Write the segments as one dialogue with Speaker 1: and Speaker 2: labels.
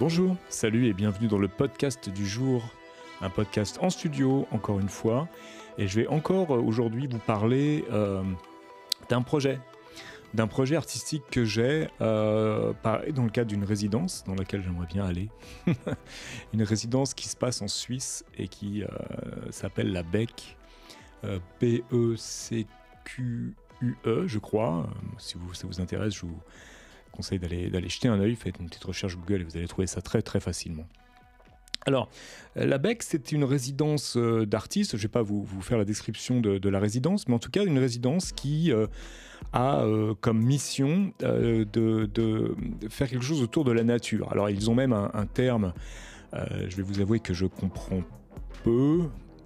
Speaker 1: Bonjour, salut et bienvenue dans le podcast du jour, un podcast en studio encore une fois. Et je vais encore euh, aujourd'hui vous parler euh, d'un projet, d'un projet artistique que j'ai euh, dans le cadre d'une résidence dans laquelle j'aimerais bien aller. Une résidence qui se passe en Suisse et qui s'appelle la BEC, B-E-C-Q-U-E, je crois. Si vous, ça vous intéresse, je vous conseille d'aller, jeter un œil, faites une petite recherche Google et vous allez trouver ça très très facilement. Alors, la BEC, c'est une résidence euh, d'artistes. Je ne vais pas vous, vous, faire la description de, la résidence, mais en tout cas, une résidence qui euh, a euh, comme mission de, de, faire quelque chose autour de la nature. Alors, ils ont même un, un terme, je vais vous avouer que je comprends peu,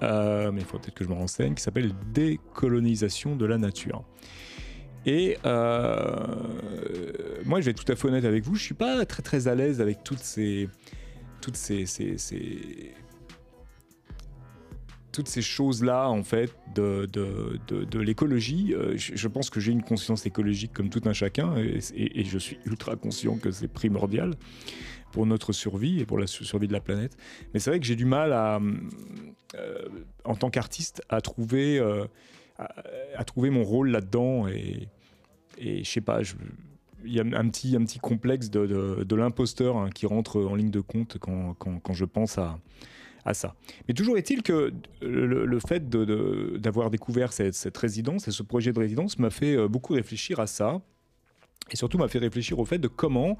Speaker 1: mais il faut peut-être que je me renseigne, qui s'appelle décolonisation de la nature. Et euh, moi, je vais être tout à fait honnête avec vous, je suis pas très très à l'aise avec toutes ces, toutes ces, toutes ces choses-là, en fait, de, de, de, l'écologie. Euh, je, pense que j'ai une conscience écologique comme tout un chacun, et, je suis ultra conscient que c'est primordial pour notre survie et pour la survie de la planète. Mais c'est vrai que j'ai du mal à, euh, en tant qu'artiste, à trouver à, trouver mon rôle là-dedans. Et, je sais pas, il y a un petit, un petit complexe de, l'imposteur hein, qui rentre en ligne de compte quand, quand, je pense à, ça. Mais toujours est-il que le, fait d'avoir découvert cette, cette, résidence et ce projet de résidence m'a fait euh, beaucoup réfléchir à ça. Et surtout m'a fait réfléchir au fait de comment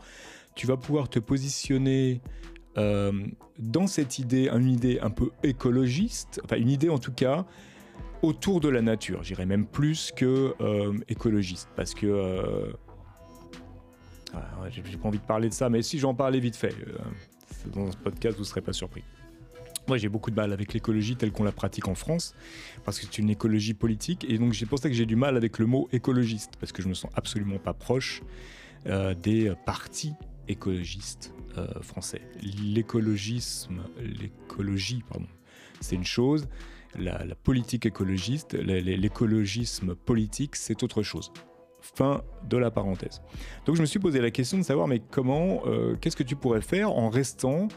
Speaker 1: tu vas pouvoir te positionner euh, dans cette idée, une idée un peu écologiste, enfin une idée en tout cas autour de la nature. J'irais même plus que euh, écologiste, parce que euh, ah, j'ai pas envie de parler de ça, mais si j'en parlais vite fait, euh, dans ce podcast, vous serez pas surpris. Moi, j'ai beaucoup de mal avec l'écologie telle qu'on la pratique en France, parce que c'est une écologie politique, et donc c'est pour ça que j'ai du mal avec le mot écologiste, parce que je me sens absolument pas proche des partis écologistes français. L'écologisme, l'écologie, pardon, c'est une chose la, politique écologiste, l'écologisme politique, c'est autre chose. Fin de la parenthèse. Donc je me suis posé la question de savoir, mais comment, euh, qu'est-ce que tu pourrais faire en restant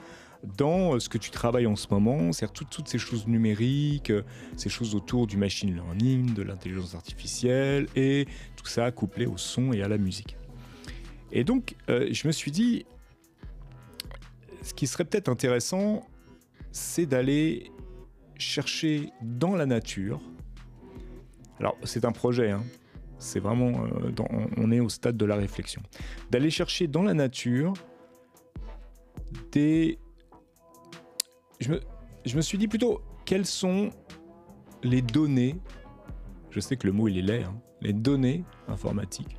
Speaker 1: dans ce que tu travailles en ce moment, c'est-à-dire toutes, ces choses numériques, ces choses autour du machine learning, de l'intelligence artificielle, et tout ça couplé au son et à la musique. Et donc, euh, je me suis dit, ce qui serait peut-être intéressant, c'est d'aller chercher dans la nature. Alors, c'est un projet, hein. c'est vraiment. Euh, on est au stade de la réflexion. D'aller chercher dans la nature des. Je me, suis dit plutôt, quelles sont les données Je sais que le mot il est laid, hein, les données informatiques,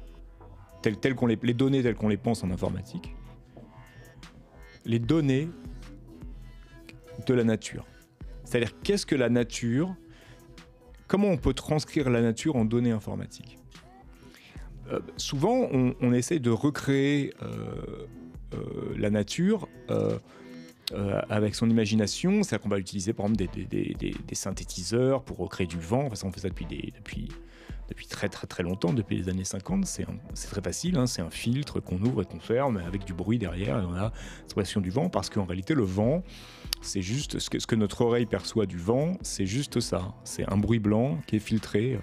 Speaker 1: telles, les, les données telles qu'on les pense en informatique, les données de la nature. C'est-à-dire qu'est-ce que la nature Comment on peut transcrire la nature en données informatiques? Euh, Souvent, on, essaie de recréer euh, euh, la nature avec son imagination. C'est-à-dire qu'on va utiliser par exemple des, synthétiseurs pour recréer du vent. Enfin, on fait ça depuis, depuis, depuis très très très longtemps, depuis les années 50. C'est très facile, hein. c'est un filtre qu'on ouvre et qu'on ferme avec du bruit derrière et on a l'expression du vent parce qu'en réalité le vent c'est juste ce que, notre oreille perçoit du vent, c'est juste ça. C'est un bruit blanc qui est filtré euh,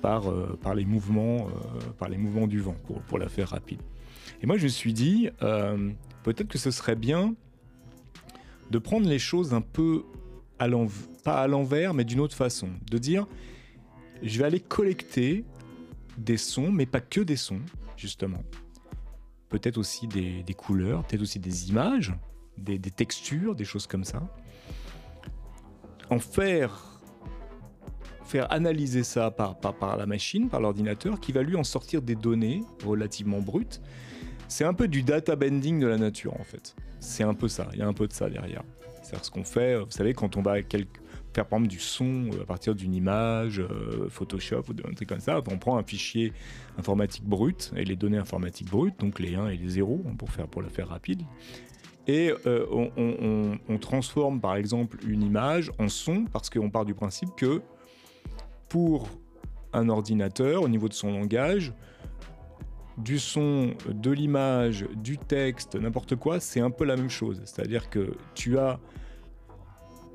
Speaker 1: par, euh, par, les mouvements, euh, par les mouvements du vent, pour, la faire rapide. Et moi, je me suis dit, peut-être que ce serait bien de prendre les choses un peu pas à l'envers, mais d'une autre façon. De dire, je vais aller collecter des sons, mais pas que des sons, justement. Peut-être aussi des, couleurs, peut-être aussi des images, des, textures, des choses comme ça. En faire, faire analyser ça par, la machine, par l'ordinateur, qui va lui en sortir des données relativement brutes. C'est un peu du data bending de la nature en fait. C'est un peu ça, il y a un peu de ça derrière. C'est ce qu'on fait, vous savez, quand on va faire par exemple du son euh, à partir d'une image, euh, Photoshop ou un truc comme ça, on prend un fichier informatique brut et les données informatiques brutes, donc les 1 et les 0 pour, faire, pour le faire rapide, et euh, on, transforme par exemple une image en son parce qu'on part du principe que pour un ordinateur, au niveau de son langage, du son, de l'image, du texte, n'importe quoi, c'est un peu la même chose. C'est-à-dire que tu as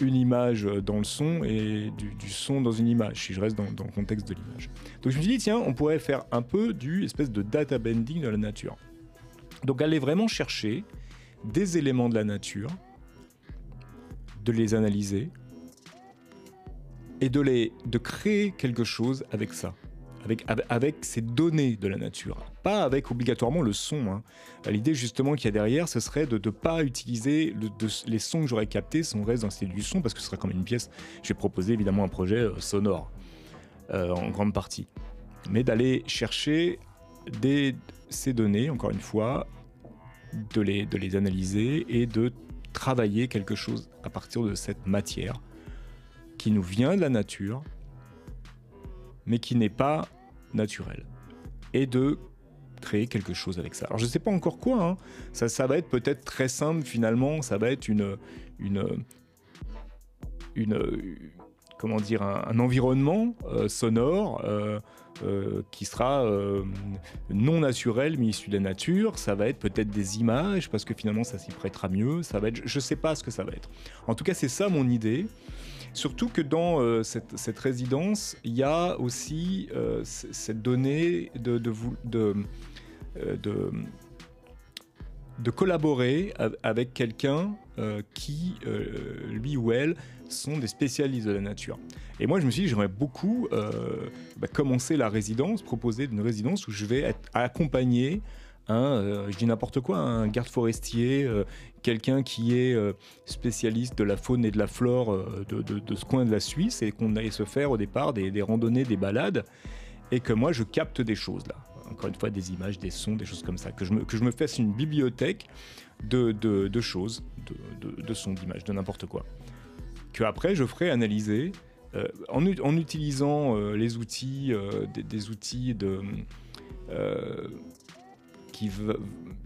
Speaker 1: une image dans le son et du, son dans une image, si je reste dans, le contexte de l'image. Donc je me suis dit, tiens, on pourrait faire un peu du espèce de data bending de la nature. Donc aller vraiment chercher des éléments de la nature, de les analyser et de, les, de créer quelque chose avec ça avec, ces données de la nature, pas avec obligatoirement le son. Hein. L'idée justement qu'il y a derrière, ce serait de ne pas utiliser les sons que j'aurais captés si on reste dans du son, parce que ce serait comme une pièce. Je vais proposer évidemment un projet euh, sonore, euh, en grande partie. Mais d'aller chercher ces données, encore une fois, de les analyser et de travailler quelque chose à partir de cette matière qui nous vient de la nature, mais qui n'est pas naturel. Et de créer quelque chose avec ça. Alors je ne sais pas encore quoi, hein. ça, ça va être peut-être très simple finalement, ça va être une, une, une, comment dire, un, environnement euh, sonore euh, euh, qui sera non naturel mais issu de la nature. Ça va être peut-être des images parce que finalement ça s'y prêtera mieux. Ça va être, je ne sais pas ce que ça va être. En tout cas, c'est ça mon idée. Surtout que dans cette, résidence, il y a aussi cette donnée de, de, de, de, collaborer avec quelqu'un qui, lui ou elle, sont des spécialistes de la nature. Et moi, je me suis dit, j'aimerais beaucoup bah, commencer la résidence, proposer une résidence où je vais être accompagné euh, je dis n'importe quoi, un garde forestier, euh, quelqu'un qui est euh, spécialiste de la faune et de la flore de, ce coin de la Suisse et qu'on aille se faire au départ des, randonnées, des balades, et que moi je capte des choses là. Encore une fois, des images, des sons, des choses comme ça. Que je me, que je me fasse une bibliothèque de, de choses, de, sons, d'images, de n'importe quoi. Après je ferai analyser en, en, utilisant les outils, des, des, outils de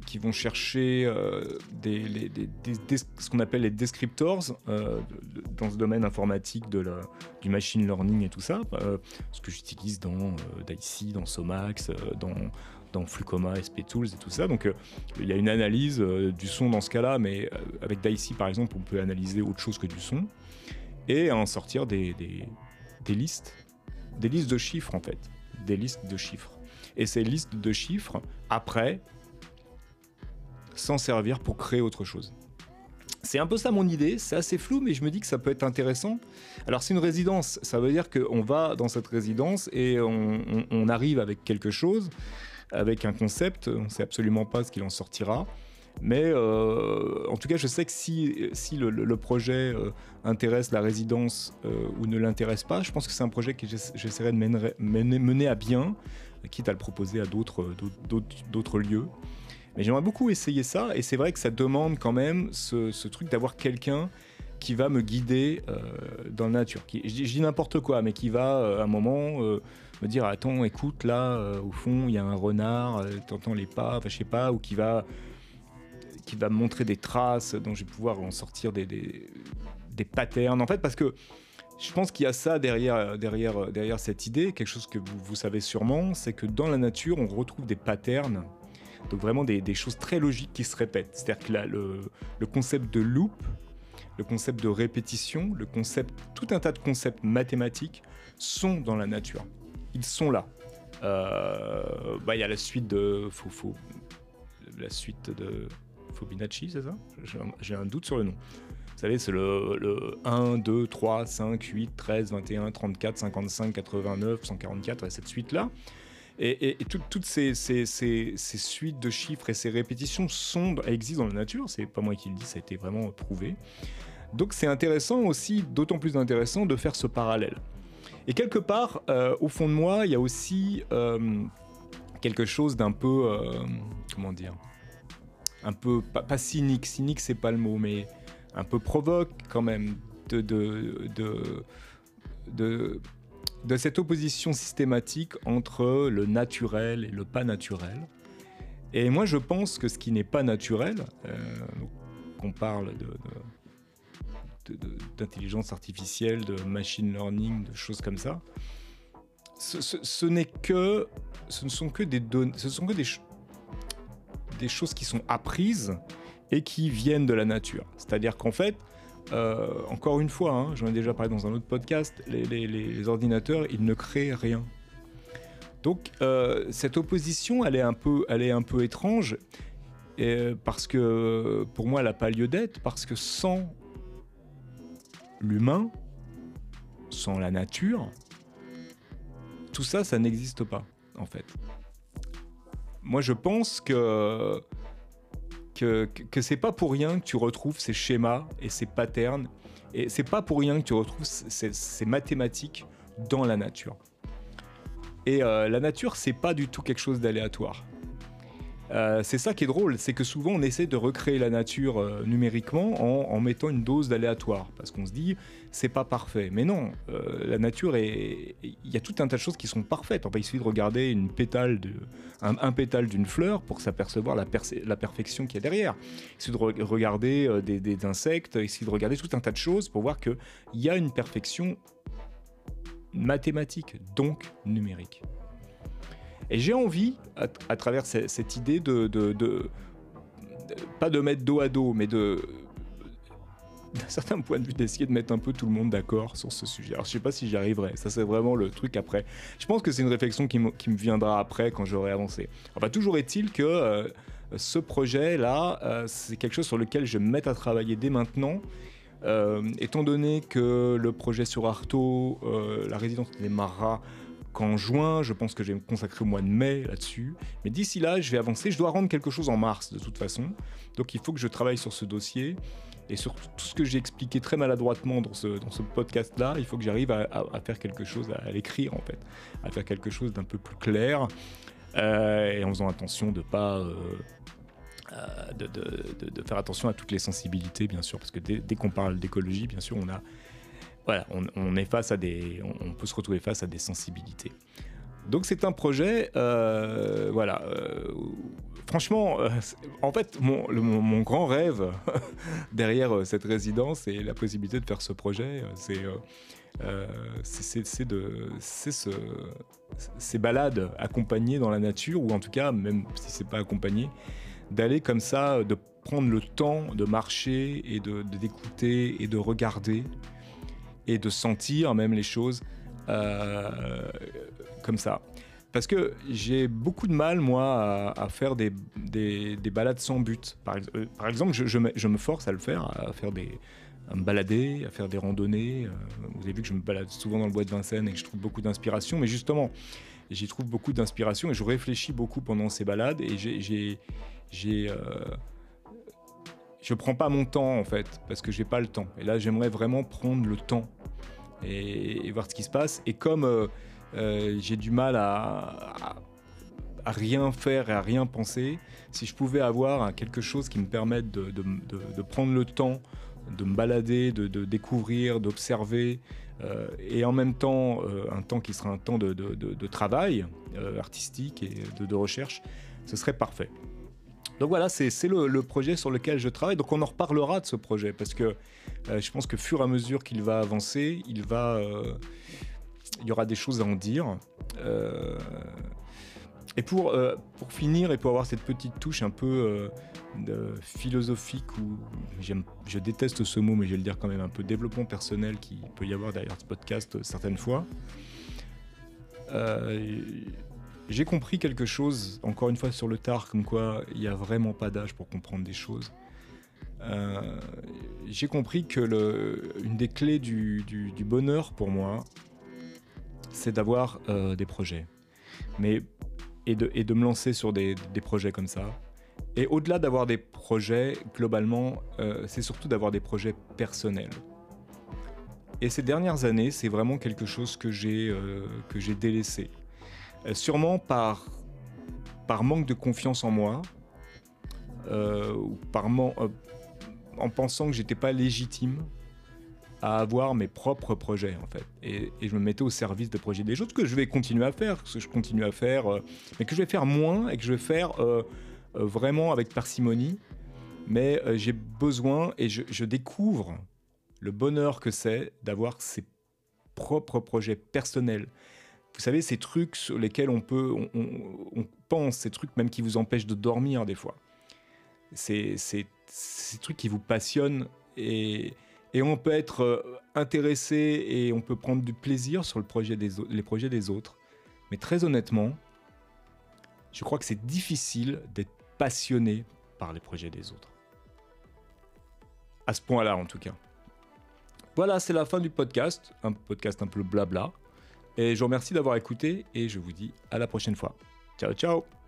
Speaker 1: qui, vont chercher euh, ce qu'on appelle les descriptors euh, dans ce domaine informatique de la, du machine learning et tout ça, euh, ce que j'utilise dans DICE, dans Somax, dans, dans Flucoma, SP Tools et tout ça. Donc il y a une analyse du son dans ce cas-là, mais avec DICE par exemple, on peut analyser autre chose que du son et en sortir des listes, des listes de chiffres en fait, des listes de chiffres et ces listes de chiffres, après, s'en servir pour créer autre chose. C'est un peu ça mon idée, c'est assez flou, mais je me dis que ça peut être intéressant. Alors c'est une résidence, ça veut dire qu'on va dans cette résidence et on, arrive avec quelque chose, avec un concept, on ne sait absolument pas ce qu'il en sortira. Mais euh, en tout cas, je sais que si, le, projet euh, intéresse la résidence euh, ou ne l'intéresse pas, je pense que c'est un projet que j'essaierai de mener, à bien quitte à le proposer à d'autres lieux. Mais j'aimerais beaucoup essayer ça, et c'est vrai que ça demande quand même ce, truc d'avoir quelqu'un qui va me guider dans la nature. Qui, je, dis n'importe quoi, mais qui va à un moment me dire Attends, écoute, là, au fond, il y a un renard, t'entends les pas, enfin, je sais pas, ou qui va, qui va montrer des traces dont je vais pouvoir en sortir des, des, patterns. En fait, parce que je pense qu'il y a ça derrière, derrière, derrière cette idée, quelque chose que vous, savez sûrement, c'est que dans la nature, on retrouve des patterns, donc vraiment des, choses très logiques qui se répètent. C'est-à-dire que le, le, concept de loop, le concept de répétition, le concept, tout un tas de concepts mathématiques sont dans la nature. Ils sont là. Euh, bah, il y a la suite de Fofo, la suite de Fobinacci, c'est ça? J'ai un doute sur le nom. Vous savez, c'est le, 1, 2, 3, 5, 8, 13, 21, 34, 55, 89, 144, cette suite-là. Et, toutes ces, suites de chiffres et ces répétitions sont, existent dans la nature, c'est pas moi qui le dis, ça a été vraiment prouvé. Donc c'est intéressant aussi, d'autant plus intéressant de faire ce parallèle. Et quelque part, euh, au fond de moi, il y a aussi euh, quelque chose d'un peu, euh, comment dire, un peu, pas, cynique, cynique c'est pas le mot, mais un peu provoque quand même de, de, de, de, cette opposition systématique entre le naturel et le pas naturel. Et moi, je pense que ce qui n'est pas naturel, qu'on parle d'intelligence artificielle, de machine learning, de choses comme ça, ce, que, ce ne sont que des données, ce sont que des, des choses qui sont apprises et qui viennent de la nature. C'est-à-dire qu'en fait, euh, encore une fois, hein, j'en ai déjà parlé dans un autre podcast, les, ordinateurs, ils ne créent rien. Donc euh, cette opposition, elle est un peu, elle est un peu étrange, et, parce que pour moi, elle n'a pas lieu d'être, parce que sans l'humain, sans la nature, tout ça, ça n'existe pas, en fait. Moi, je pense que que, que c'est pas pour rien que tu retrouves ces schémas et ces patterns, et c'est pas pour rien que tu retrouves ces, mathématiques dans la nature. Et euh, la nature, c'est pas du tout quelque chose d'aléatoire. Euh, c'est ça qui est drôle, c'est que souvent on essaie de recréer la nature euh, numériquement en, mettant une dose d'aléatoire, parce qu'on se dit c'est pas parfait. Mais non, euh, la nature est, il y a tout un tas de choses qui sont parfaites. il suffit de regarder un, pétale d'une fleur pour s'apercevoir la, la, perfection qu'il y a derrière. Il suffit de regarder des, des, insectes, il suffit de regarder tout un tas de choses pour voir qu'il y a une perfection mathématique, donc numérique. Et j'ai envie, à, travers cette, idée de, pas de mettre dos à dos, mais de d'un certain point de vue d'essayer de mettre un peu tout le monde d'accord sur ce sujet. Alors je sais pas si j'y arriverai, ça c'est vraiment le truc après. Je pense que c'est une réflexion qui, me viendra après quand j'aurai avancé. Enfin toujours est-il que euh, ce projet-là, euh, c'est quelque chose sur lequel je vais me mettre à travailler dès maintenant. Euh, étant donné que le projet sur Artaud, la résidence des Maras, qu'en juin, je pense que je vais me consacrer au mois de mai là-dessus. Mais d'ici là, je vais avancer. Je dois rendre quelque chose en mars de toute façon. Donc il faut que je travaille sur ce dossier. Et sur tout ce que j'ai expliqué très maladroitement dans ce, dans ce podcast-là, il faut que j'arrive à, faire quelque chose, à, l'écrire en fait, à faire quelque chose d'un peu plus clair, euh, et en faisant attention de pas... Euh, euh, de, de, faire attention à toutes les sensibilités, bien sûr, parce que dès qu'on parle d'écologie, bien sûr, on a voilà, on, est face à des, on, peut se retrouver face à des sensibilités. Donc c'est un projet, euh, voilà. Euh, franchement, euh, en fait, mon, grand rêve derrière cette résidence et la possibilité de faire ce projet, c'est c'est de ce, ces balades accompagnées dans la nature, ou en tout cas, même si c'est pas accompagné, d'aller comme ça, de prendre le temps de marcher et de d'écouter et de regarder et de sentir même les choses euh, comme ça. Parce que j'ai beaucoup de mal, moi, à, faire des, des, balades sans but. Par, euh, exemple, je, je, me, force à le faire, à faire des, à me balader, à faire des randonnées. Euh, vous avez vu que je me balade souvent dans le bois de Vincennes et que je trouve beaucoup d'inspiration. Mais justement, j'y trouve beaucoup d'inspiration et je réfléchis beaucoup pendant ces balades. Et j'ai, je prends pas mon temps en fait parce que j'ai pas le temps. Et là, j'aimerais vraiment prendre le temps et, voir ce qui se passe. Et comme euh, euh, j'ai du mal à, rien faire et à rien penser, si je pouvais avoir quelque chose qui me permette de, prendre le temps, de me balader, de, découvrir, d'observer, euh, et en même temps un temps qui sera un temps de, travail artistique et de, recherche, ce serait parfait. Donc voilà, c'est le, projet sur lequel je travaille. Donc on en reparlera de ce projet parce que euh, je pense que fur et à mesure qu'il va avancer, il va, euh, il y aura des choses à en dire. Euh, et pour, pour finir et pour avoir cette petite touche un peu philosophique ou je déteste ce mot mais je vais le dire quand même un peu développement personnel qui peut y avoir derrière ce podcast certaines fois. J'ai compris quelque chose, encore une fois sur le tard, comme quoi il n'y a vraiment pas d'âge pour comprendre des choses. Euh, j'ai compris que une des clés du, bonheur pour moi, c'est d'avoir euh, des projets. Mais, et, de, me lancer sur des, projets comme ça. Et au-delà d'avoir des projets, globalement, euh, c'est surtout d'avoir des projets personnels. Et ces dernières années, c'est vraiment quelque chose que j'ai délaissé. Euh, sûrement par, par manque de confiance en moi, euh, ou par euh, en pensant que j'étais pas légitime à avoir mes propres projets en fait. Et, je me mettais au service des projets des autres que je vais continuer à faire, que je continue à faire, mais que je vais faire moins et que je vais faire vraiment avec parcimonie. Mais j'ai besoin et je, découvre le bonheur que c'est d'avoir ses propres projets personnels, vous savez, ces trucs sur lesquels on peut, on, pense, ces trucs même qui vous empêchent de dormir des fois. C'est ces trucs qui vous passionnent et, et on peut être euh, intéressé et on peut prendre du plaisir sur le projet des, les projets des autres. Mais très honnêtement, je crois que c'est difficile d'être passionné par les projets des autres. À ce point-là, en tout cas. Voilà, c'est la fin du podcast. Un podcast un peu blabla. Et je vous remercie d'avoir écouté et je vous dis à la prochaine fois. Ciao, ciao